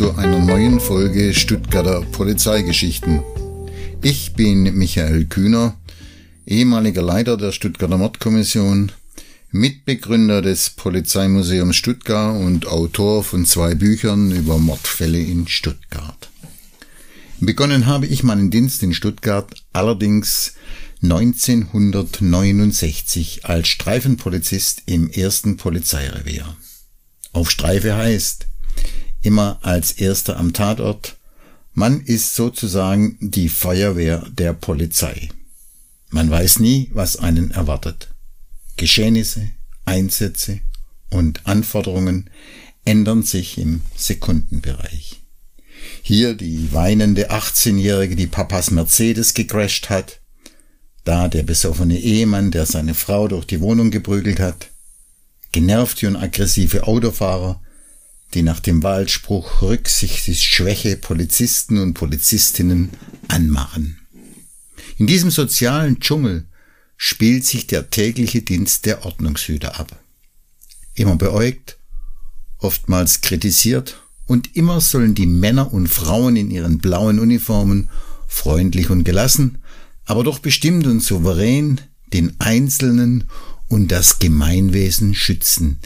zu einer neuen Folge Stuttgarter Polizeigeschichten. Ich bin Michael Kühner, ehemaliger Leiter der Stuttgarter Mordkommission, Mitbegründer des Polizeimuseums Stuttgart und Autor von zwei Büchern über Mordfälle in Stuttgart. Begonnen habe ich meinen Dienst in Stuttgart allerdings 1969 als Streifenpolizist im ersten Polizeirevier. Auf Streife heißt, immer als erster am Tatort, man ist sozusagen die Feuerwehr der Polizei. Man weiß nie, was einen erwartet. Geschehnisse, Einsätze und Anforderungen ändern sich im Sekundenbereich. Hier die weinende 18-Jährige, die Papas Mercedes gecrashed hat, da der besoffene Ehemann, der seine Frau durch die Wohnung geprügelt hat, genervte und aggressive Autofahrer, die nach dem Wahlspruch Rücksichtsschwäche Polizisten und Polizistinnen anmachen. In diesem sozialen Dschungel spielt sich der tägliche Dienst der Ordnungshüter ab. Immer beäugt, oftmals kritisiert und immer sollen die Männer und Frauen in ihren blauen Uniformen freundlich und gelassen, aber doch bestimmt und souverän den Einzelnen und das Gemeinwesen schützen,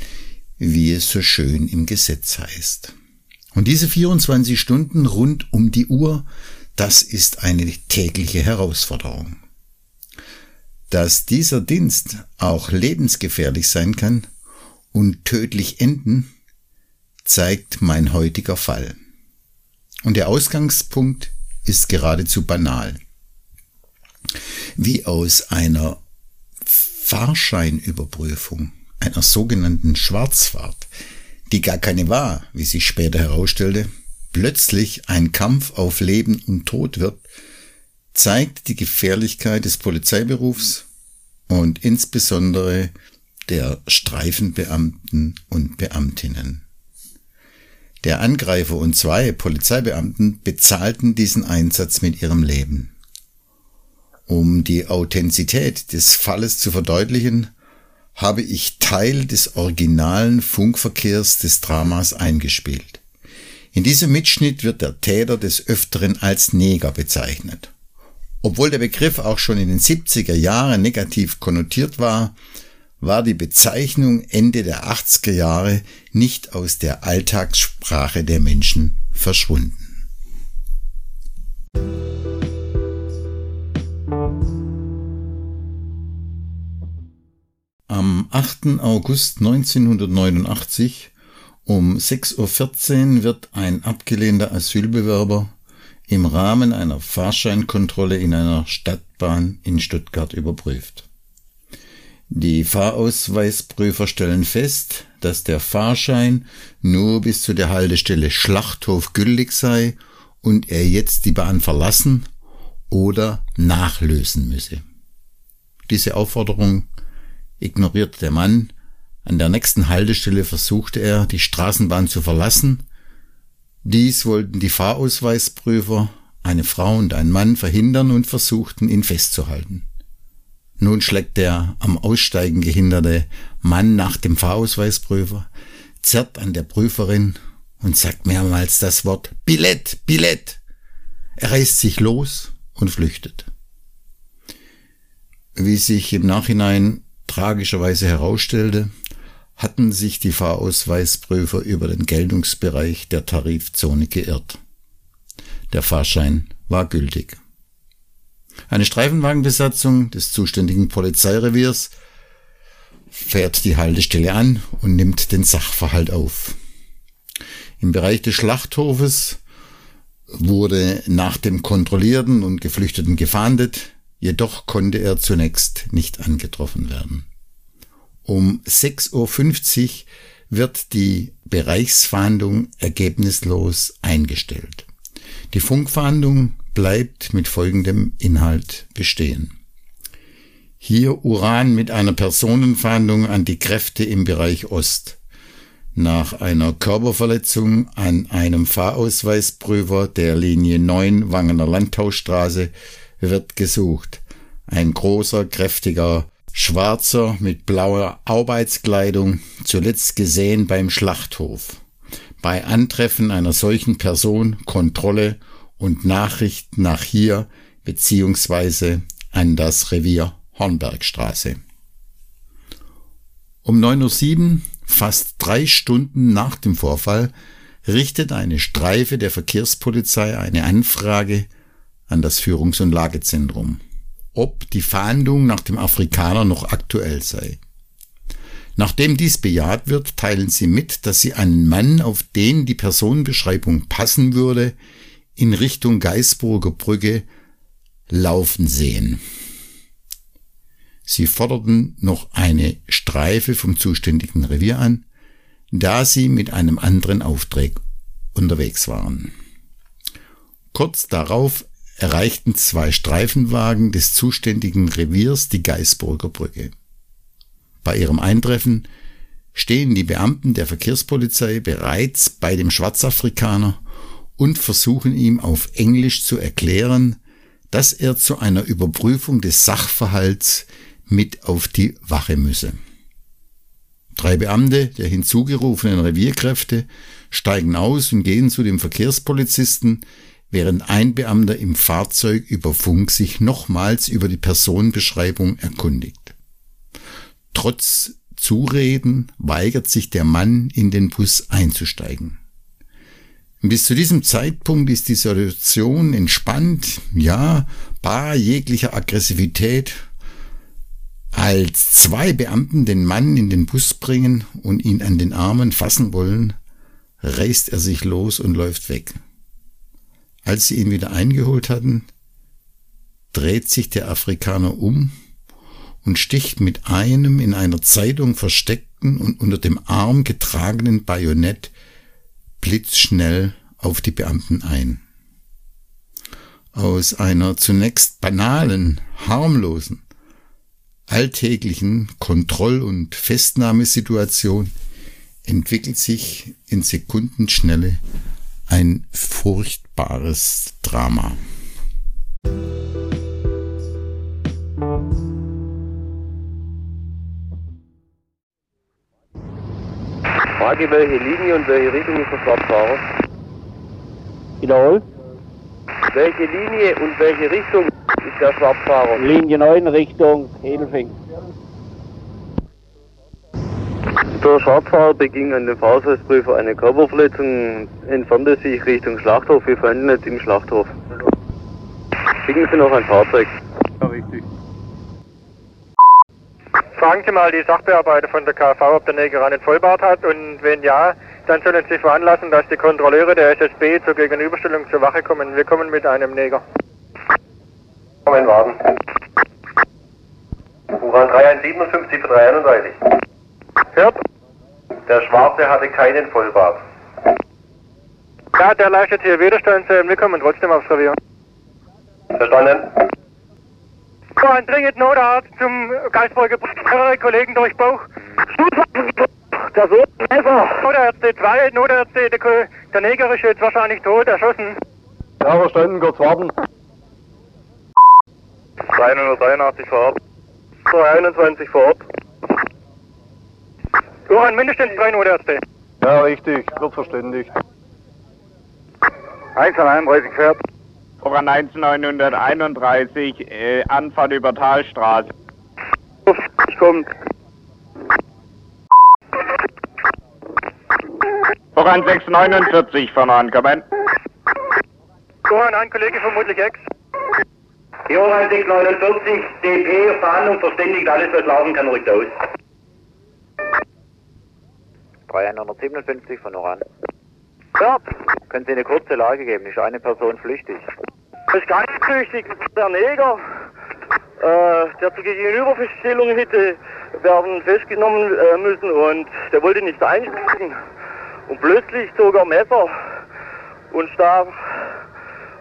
wie es so schön im Gesetz heißt. Und diese 24 Stunden rund um die Uhr, das ist eine tägliche Herausforderung. Dass dieser Dienst auch lebensgefährlich sein kann und tödlich enden, zeigt mein heutiger Fall. Und der Ausgangspunkt ist geradezu banal. Wie aus einer Fahrscheinüberprüfung, einer sogenannten Schwarzfahrt, die gar keine war, wie sich später herausstellte, plötzlich ein Kampf auf Leben und Tod wird, zeigt die Gefährlichkeit des Polizeiberufs und insbesondere der Streifenbeamten und Beamtinnen. Der Angreifer und zwei Polizeibeamten bezahlten diesen Einsatz mit ihrem Leben. Um die Authentizität des Falles zu verdeutlichen, habe ich Teil des originalen Funkverkehrs des Dramas eingespielt. In diesem Mitschnitt wird der Täter des Öfteren als Neger bezeichnet. Obwohl der Begriff auch schon in den 70er Jahren negativ konnotiert war, war die Bezeichnung Ende der 80er Jahre nicht aus der Alltagssprache der Menschen verschwunden. Am 8. August 1989 um 6.14 Uhr wird ein abgelehnter Asylbewerber im Rahmen einer Fahrscheinkontrolle in einer Stadtbahn in Stuttgart überprüft. Die Fahrausweisprüfer stellen fest, dass der Fahrschein nur bis zu der Haltestelle Schlachthof gültig sei und er jetzt die Bahn verlassen oder nachlösen müsse. Diese Aufforderung ignorierte der Mann. An der nächsten Haltestelle versuchte er, die Straßenbahn zu verlassen. Dies wollten die Fahrausweisprüfer, eine Frau und ein Mann, verhindern und versuchten, ihn festzuhalten. Nun schlägt der am Aussteigen gehinderte Mann nach dem Fahrausweisprüfer, zerrt an der Prüferin und sagt mehrmals das Wort Billett, Billett. Er reißt sich los und flüchtet. Wie sich im Nachhinein tragischerweise herausstellte, hatten sich die Fahrausweisprüfer über den Geltungsbereich der Tarifzone geirrt. Der Fahrschein war gültig. Eine Streifenwagenbesatzung des zuständigen Polizeireviers fährt die Haltestelle an und nimmt den Sachverhalt auf. Im Bereich des Schlachthofes wurde nach dem Kontrollierten und Geflüchteten gefahndet, jedoch konnte er zunächst nicht angetroffen werden. Um 6.50 Uhr wird die Bereichsfahndung ergebnislos eingestellt. Die Funkfahndung bleibt mit folgendem Inhalt bestehen. Hier Uran mit einer Personenfahndung an die Kräfte im Bereich Ost. Nach einer Körperverletzung an einem Fahrausweisprüfer der Linie 9 Wangener Landhausstraße wird gesucht. Ein großer, kräftiger, schwarzer mit blauer Arbeitskleidung, zuletzt gesehen beim Schlachthof. bei Antreffen einer solchen Person Kontrolle und Nachricht nach hier beziehungsweise an das Revier Hornbergstraße. Um 9.07 Uhr, fast drei Stunden nach dem Vorfall, richtet eine Streife der Verkehrspolizei eine Anfrage an das Führungs- und Lagezentrum, ob die Fahndung nach dem Afrikaner noch aktuell sei. Nachdem dies bejaht wird, teilen sie mit, dass sie einen Mann, auf den die Personenbeschreibung passen würde, in Richtung Geisburger Brücke laufen sehen. Sie forderten noch eine Streife vom zuständigen Revier an, da sie mit einem anderen Auftrag unterwegs waren. Kurz darauf erreichten zwei Streifenwagen des zuständigen Reviers die Geisburger Brücke. Bei ihrem Eintreffen stehen die Beamten der Verkehrspolizei bereits bei dem Schwarzafrikaner und versuchen ihm auf Englisch zu erklären, dass er zu einer Überprüfung des Sachverhalts mit auf die Wache müsse. Drei Beamte der hinzugerufenen Revierkräfte steigen aus und gehen zu dem Verkehrspolizisten, während ein Beamter im Fahrzeug über Funk sich nochmals über die Personenbeschreibung erkundigt. Trotz Zureden weigert sich der Mann, in den Bus einzusteigen. Bis zu diesem Zeitpunkt ist die Situation entspannt, ja, bar jeglicher Aggressivität als zwei Beamten den Mann in den Bus bringen und ihn an den Armen fassen wollen, reißt er sich los und läuft weg. Als sie ihn wieder eingeholt hatten, dreht sich der Afrikaner um und sticht mit einem in einer Zeitung versteckten und unter dem Arm getragenen Bajonett blitzschnell auf die Beamten ein. Aus einer zunächst banalen, harmlosen alltäglichen Kontroll- und Festnahmesituation entwickelt sich in Sekundenschnelle ein furchtbares Drama. Frage, welche Linie und welche Richtung ist der Schwarzfahrer? Wiederhol. Welche Linie und welche Richtung ist der Schwarzfahrer? Linie 9 Richtung Edelfing. Der Schwarzfahrer beging an dem Fahrzeugsprüfer eine Körperverletzung und entfernte sich Richtung Schlachthof. Wir fanden nicht im Schlachthof. Schicken Sie noch ein Fahrzeug. Ja, richtig. Fragen Sie mal die Sachbearbeiter von der KV, ob der Neger einen Vollbart hat und wenn ja, dann sollen Sie veranlassen, dass die Kontrolleure der SSB zur Gegenüberstellung zur Wache kommen. Wir kommen mit einem Neger. Kommen Wagen. Uran 3157 für 331. Hört? Der Schwarze hatte keinen Vollbart. Ja, der leistet hier Widerstand. äh, Wir kommen trotzdem aufs Revier. Verstanden? So, ein dringend Notarzt zum Geisburger Mehrere Kollegen durch Bauch. Ist ein Messer. Notärzte, zwei Notärzte. Der, der Neger ist jetzt wahrscheinlich tot, erschossen. Ja, verstanden, kurz warten. 383 vor Ort. 221 vor Ort. Johann, mindestens drei Notärzte. Ja, richtig, wird verständigt. 131 fährt. Voran 1931, äh, Anfahrt über Talstraße. Kommt. Voran 649 von ankommen. Johann, ein Kollege vermutlich Ex. Johann 649, DP, Verhandlung verständigt, alles was laufen kann, rückt aus. 357 von Oran. Fährt. Können Sie eine kurze Lage geben? Ist eine Person flüchtig? Das ist ganz flüchtig. Der Neger, äh, der zur Gegenüberstellung hätte werden festgenommen äh, müssen und der wollte nicht einsteigen. Und plötzlich zog er Messer und stach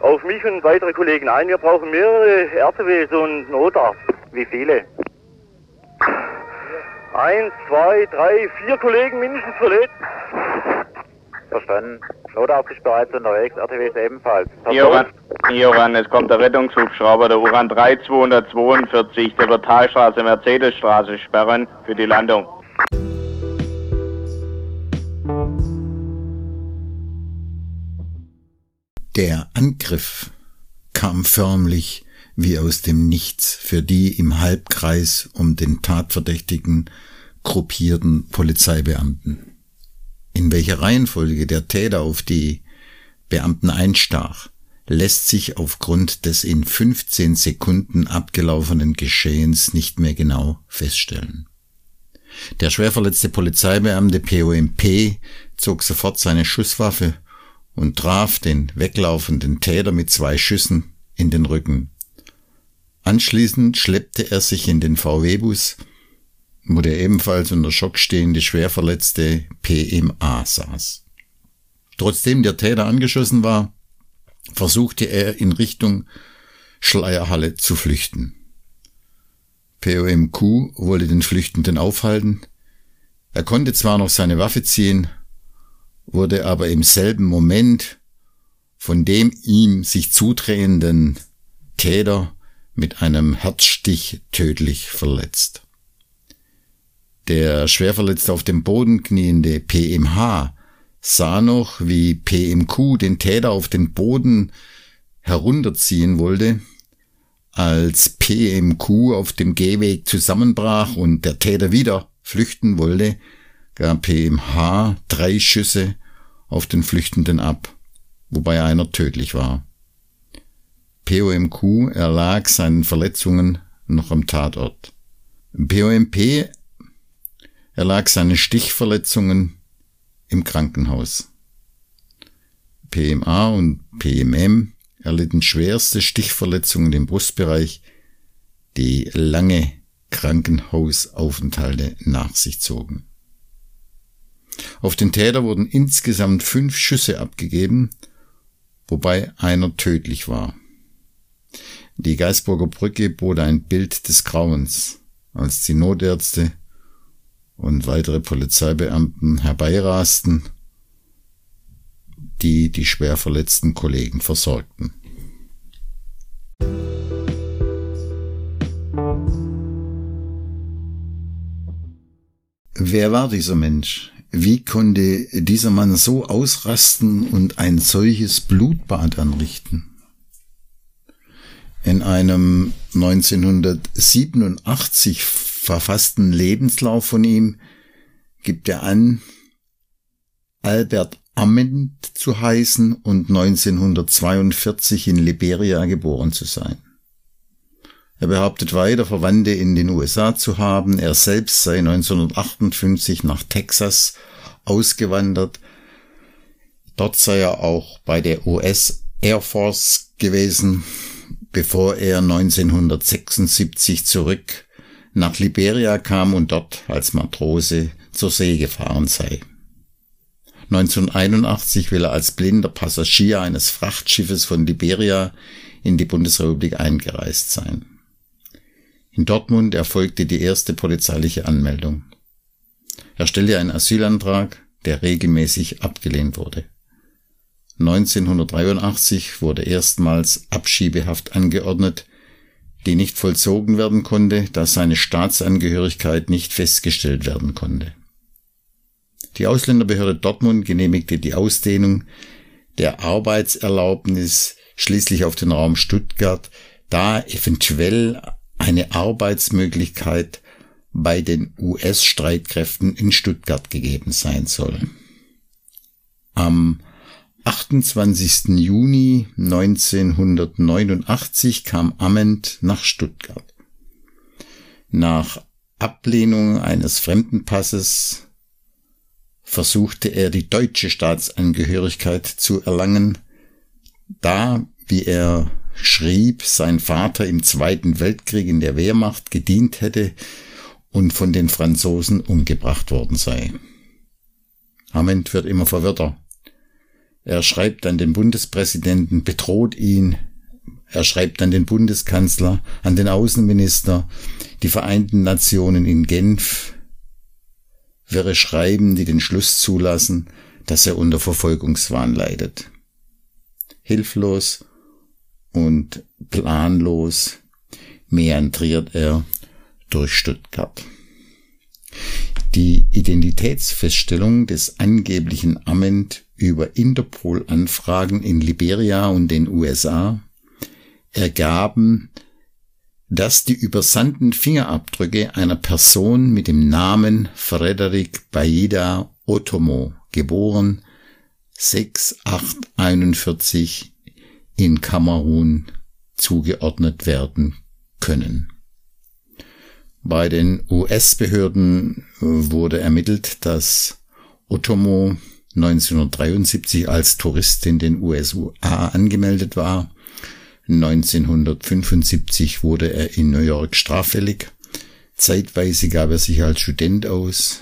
auf mich und weitere Kollegen ein. Wir brauchen mehrere RTWs und Notarzt. Wie viele? Eins, zwei, drei, vier Kollegen mindestens verletzt. Verstanden. Notarzt ist bereits unterwegs, RTWs ebenfalls. Hier Uran, hier Uran, es kommt der Rettungshubschrauber, der Uran 3242, der wird Talstraße, Mercedesstraße sperren für die Landung. Der Angriff kam förmlich wie aus dem Nichts für die im Halbkreis um den Tatverdächtigen gruppierten Polizeibeamten. In welcher Reihenfolge der Täter auf die Beamten einstach, lässt sich aufgrund des in 15 Sekunden abgelaufenen Geschehens nicht mehr genau feststellen. Der schwerverletzte Polizeibeamte POMP zog sofort seine Schusswaffe und traf den weglaufenden Täter mit zwei Schüssen in den Rücken. Anschließend schleppte er sich in den VW-Bus, wo der ebenfalls unter Schock stehende schwerverletzte PMA saß. Trotzdem der Täter angeschossen war, versuchte er in Richtung Schleierhalle zu flüchten. POMQ wollte den Flüchtenden aufhalten. Er konnte zwar noch seine Waffe ziehen, wurde aber im selben Moment von dem ihm sich zudrehenden Täter mit einem Herzstich tödlich verletzt. Der schwerverletzt auf dem Boden kniende PMH sah noch, wie PMQ den Täter auf den Boden herunterziehen wollte, als PMQ auf dem Gehweg zusammenbrach und der Täter wieder flüchten wollte, gab PMH drei Schüsse auf den Flüchtenden ab, wobei einer tödlich war. POMQ erlag seinen Verletzungen noch am Tatort. POMP erlag seinen Stichverletzungen im Krankenhaus. PMA und PMM erlitten schwerste Stichverletzungen im Brustbereich, die lange Krankenhausaufenthalte nach sich zogen. Auf den Täter wurden insgesamt fünf Schüsse abgegeben, wobei einer tödlich war. Die Geisburger Brücke bot ein Bild des Grauens, als die Notärzte und weitere Polizeibeamten herbeirasten, die die schwer verletzten Kollegen versorgten. Wer war dieser Mensch? Wie konnte dieser Mann so ausrasten und ein solches Blutbad anrichten? In einem 1987 verfassten Lebenslauf von ihm gibt er an, Albert Ament zu heißen und 1942 in Liberia geboren zu sein. Er behauptet weiter, Verwandte in den USA zu haben. Er selbst sei 1958 nach Texas ausgewandert. Dort sei er auch bei der US Air Force gewesen, bevor er 1976 zurück nach Liberia kam und dort als Matrose zur See gefahren sei. 1981 will er als blinder Passagier eines Frachtschiffes von Liberia in die Bundesrepublik eingereist sein. In Dortmund erfolgte die erste polizeiliche Anmeldung. Er stellte einen Asylantrag, der regelmäßig abgelehnt wurde. 1983 wurde erstmals Abschiebehaft angeordnet, die nicht vollzogen werden konnte, da seine Staatsangehörigkeit nicht festgestellt werden konnte. Die Ausländerbehörde Dortmund genehmigte die Ausdehnung der Arbeitserlaubnis schließlich auf den Raum Stuttgart, da eventuell eine Arbeitsmöglichkeit bei den US-Streitkräften in Stuttgart gegeben sein soll. Am 28. Juni 1989 kam Amend nach Stuttgart. Nach Ablehnung eines Fremdenpasses versuchte er die deutsche Staatsangehörigkeit zu erlangen, da, wie er schrieb, sein Vater im Zweiten Weltkrieg in der Wehrmacht gedient hätte und von den Franzosen umgebracht worden sei. Amend wird immer verwirrter. Er schreibt an den Bundespräsidenten, bedroht ihn. Er schreibt an den Bundeskanzler, an den Außenminister, die Vereinten Nationen in Genf. Wäre Schreiben, die den Schluss zulassen, dass er unter Verfolgungswahn leidet. Hilflos und planlos meandriert er durch Stuttgart. Die Identitätsfeststellung des angeblichen Amend über Interpol-Anfragen in Liberia und den USA ergaben, dass die übersandten Fingerabdrücke einer Person mit dem Namen Frederick Baida Otomo, geboren 6841 in Kamerun, zugeordnet werden können. Bei den US-Behörden wurde ermittelt, dass Otomo 1973 als Tourist in den USA angemeldet war 1975 wurde er in New York straffällig. Zeitweise gab er sich als Student aus.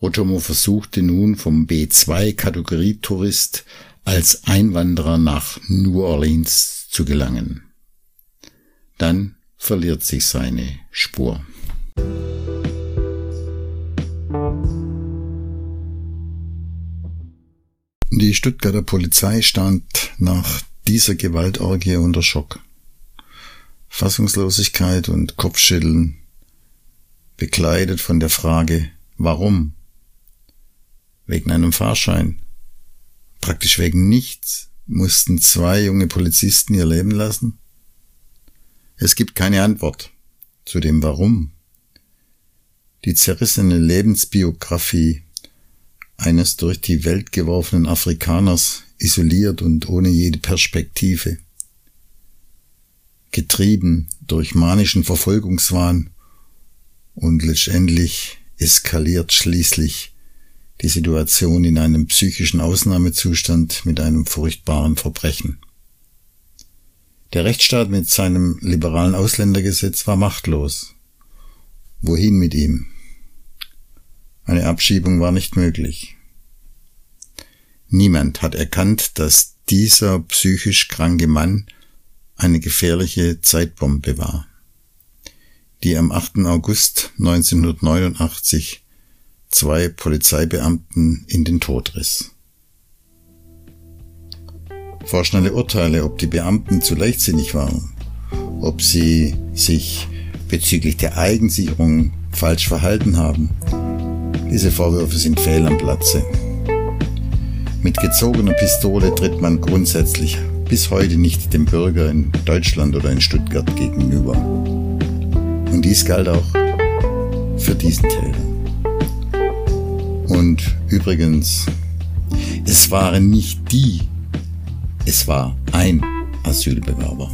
Otomo versuchte nun vom B2-Kategorie-Tourist als Einwanderer nach New Orleans zu gelangen. Dann verliert sich seine Spur. Die Stuttgarter Polizei stand nach dieser Gewaltorgie unter Schock. Fassungslosigkeit und Kopfschütteln, bekleidet von der Frage, warum? Wegen einem Fahrschein. Praktisch wegen nichts mussten zwei junge Polizisten ihr Leben lassen? Es gibt keine Antwort zu dem Warum. Die zerrissene Lebensbiografie eines durch die Welt geworfenen Afrikaners isoliert und ohne jede Perspektive. Getrieben durch manischen Verfolgungswahn und letztendlich eskaliert schließlich die Situation in einem psychischen Ausnahmezustand mit einem furchtbaren Verbrechen. Der Rechtsstaat mit seinem liberalen Ausländergesetz war machtlos. Wohin mit ihm? Eine Abschiebung war nicht möglich. Niemand hat erkannt, dass dieser psychisch kranke Mann eine gefährliche Zeitbombe war, die am 8. August 1989 zwei Polizeibeamten in den Tod riss. Vorschnelle Urteile, ob die Beamten zu leichtsinnig waren, ob sie sich bezüglich der Eigensicherung falsch verhalten haben, diese Vorwürfe sind fehl am Platze. Mit gezogener Pistole tritt man grundsätzlich bis heute nicht dem Bürger in Deutschland oder in Stuttgart gegenüber. Und dies galt auch für diesen Täter. Und übrigens, es waren nicht die, es war ein Asylbewerber.